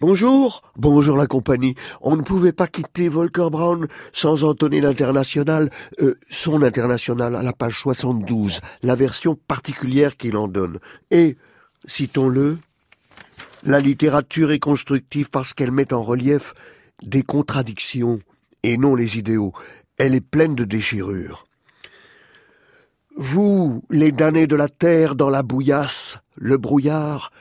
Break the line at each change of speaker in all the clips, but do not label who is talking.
Bonjour, bonjour la compagnie. On ne pouvait pas quitter Volker Brown sans entonner l'international, euh, son international à la page 72, la version particulière qu'il en donne. Et, citons-le, la littérature est constructive parce qu'elle met en relief des contradictions et non les idéaux. Elle est pleine de déchirures. Vous, les damnés de la terre dans la bouillasse, le brouillard,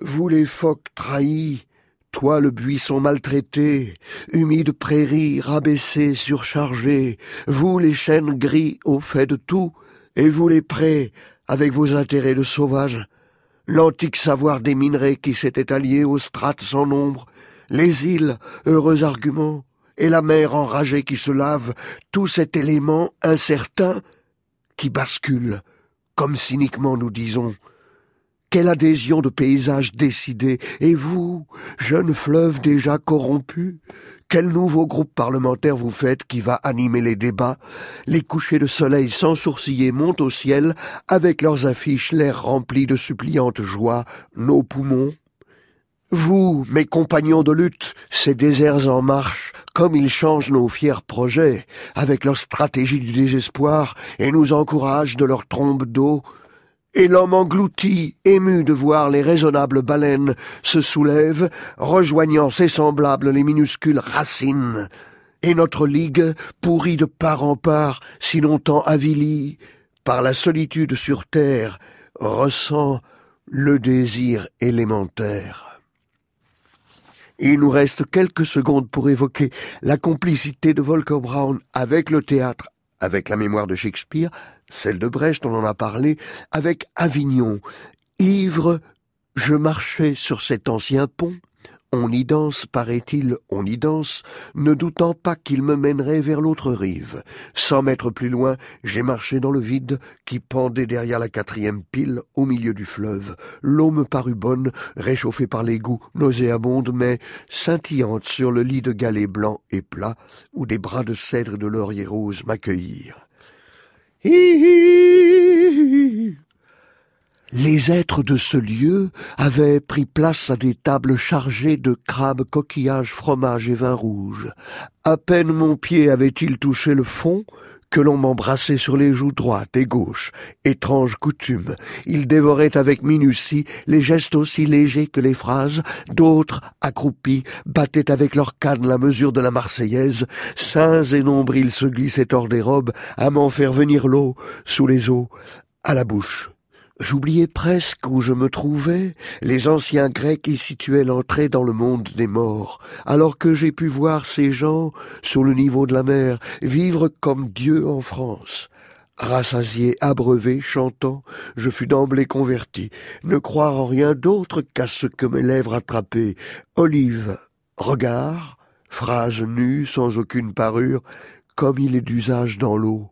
vous les phoques trahis, toi le buisson maltraité, humide prairie rabaissée, surchargée, vous les chênes gris au fait de tout, et vous les prés, avec vos intérêts de sauvages, l'antique savoir des minerais qui s'était allié aux strates sans nombre, les îles, heureux arguments, et la mer enragée qui se lave, tout cet élément incertain qui bascule, comme cyniquement nous disons, quelle adhésion de paysage décidé Et vous, jeune fleuve déjà corrompu Quel nouveau groupe parlementaire vous faites qui va animer les débats? Les couchers de soleil sans sourciller montent au ciel, avec leurs affiches l'air rempli de suppliantes joies, nos poumons. Vous, mes compagnons de lutte, ces déserts en marche, comme ils changent nos fiers projets, avec leur stratégie du désespoir, et nous encouragent de leur trombe d'eau, et l'homme englouti, ému de voir les raisonnables baleines, se soulève, rejoignant ses semblables les minuscules racines. Et notre ligue, pourrie de part en part, si longtemps avilie, par la solitude sur terre, ressent le désir élémentaire. Il nous reste quelques secondes pour évoquer la complicité de Volker Brown avec le théâtre, avec la mémoire de Shakespeare, celle de Brecht, on en a parlé, avec Avignon. Ivre, je marchais sur cet ancien pont, on y danse, paraît-il, on y danse, ne doutant pas qu'il me mènerait vers l'autre rive. Cent mètres plus loin, j'ai marché dans le vide qui pendait derrière la quatrième pile au milieu du fleuve. L'eau me parut bonne, réchauffée par l'égout, nauséabonde, mais scintillante sur le lit de galets blancs et plats, où des bras de cèdre et de laurier rose m'accueillirent. Les êtres de ce lieu avaient pris place à des tables chargées de crabes, coquillages, fromages et vins rouges. À peine mon pied avait-il touché le fond que l'on m'embrassait sur les joues droites et gauches. Étrange coutume. Ils dévoraient avec minutie les gestes aussi légers que les phrases. D'autres, accroupis, battaient avec leurs cannes la mesure de la Marseillaise. Saints et nombrils se glissaient hors des robes à m'en faire venir l'eau sous les os à la bouche. J'oubliais presque où je me trouvais. Les anciens Grecs y situaient l'entrée dans le monde des morts, alors que j'ai pu voir ces gens, sous le niveau de la mer, vivre comme Dieu en France. Rassasié, abreuvé, chantant, je fus d'emblée converti, ne croire en rien d'autre qu'à ce que mes lèvres attrapaient. Olive, regard, phrase nue, sans aucune parure, comme il est d'usage dans l'eau.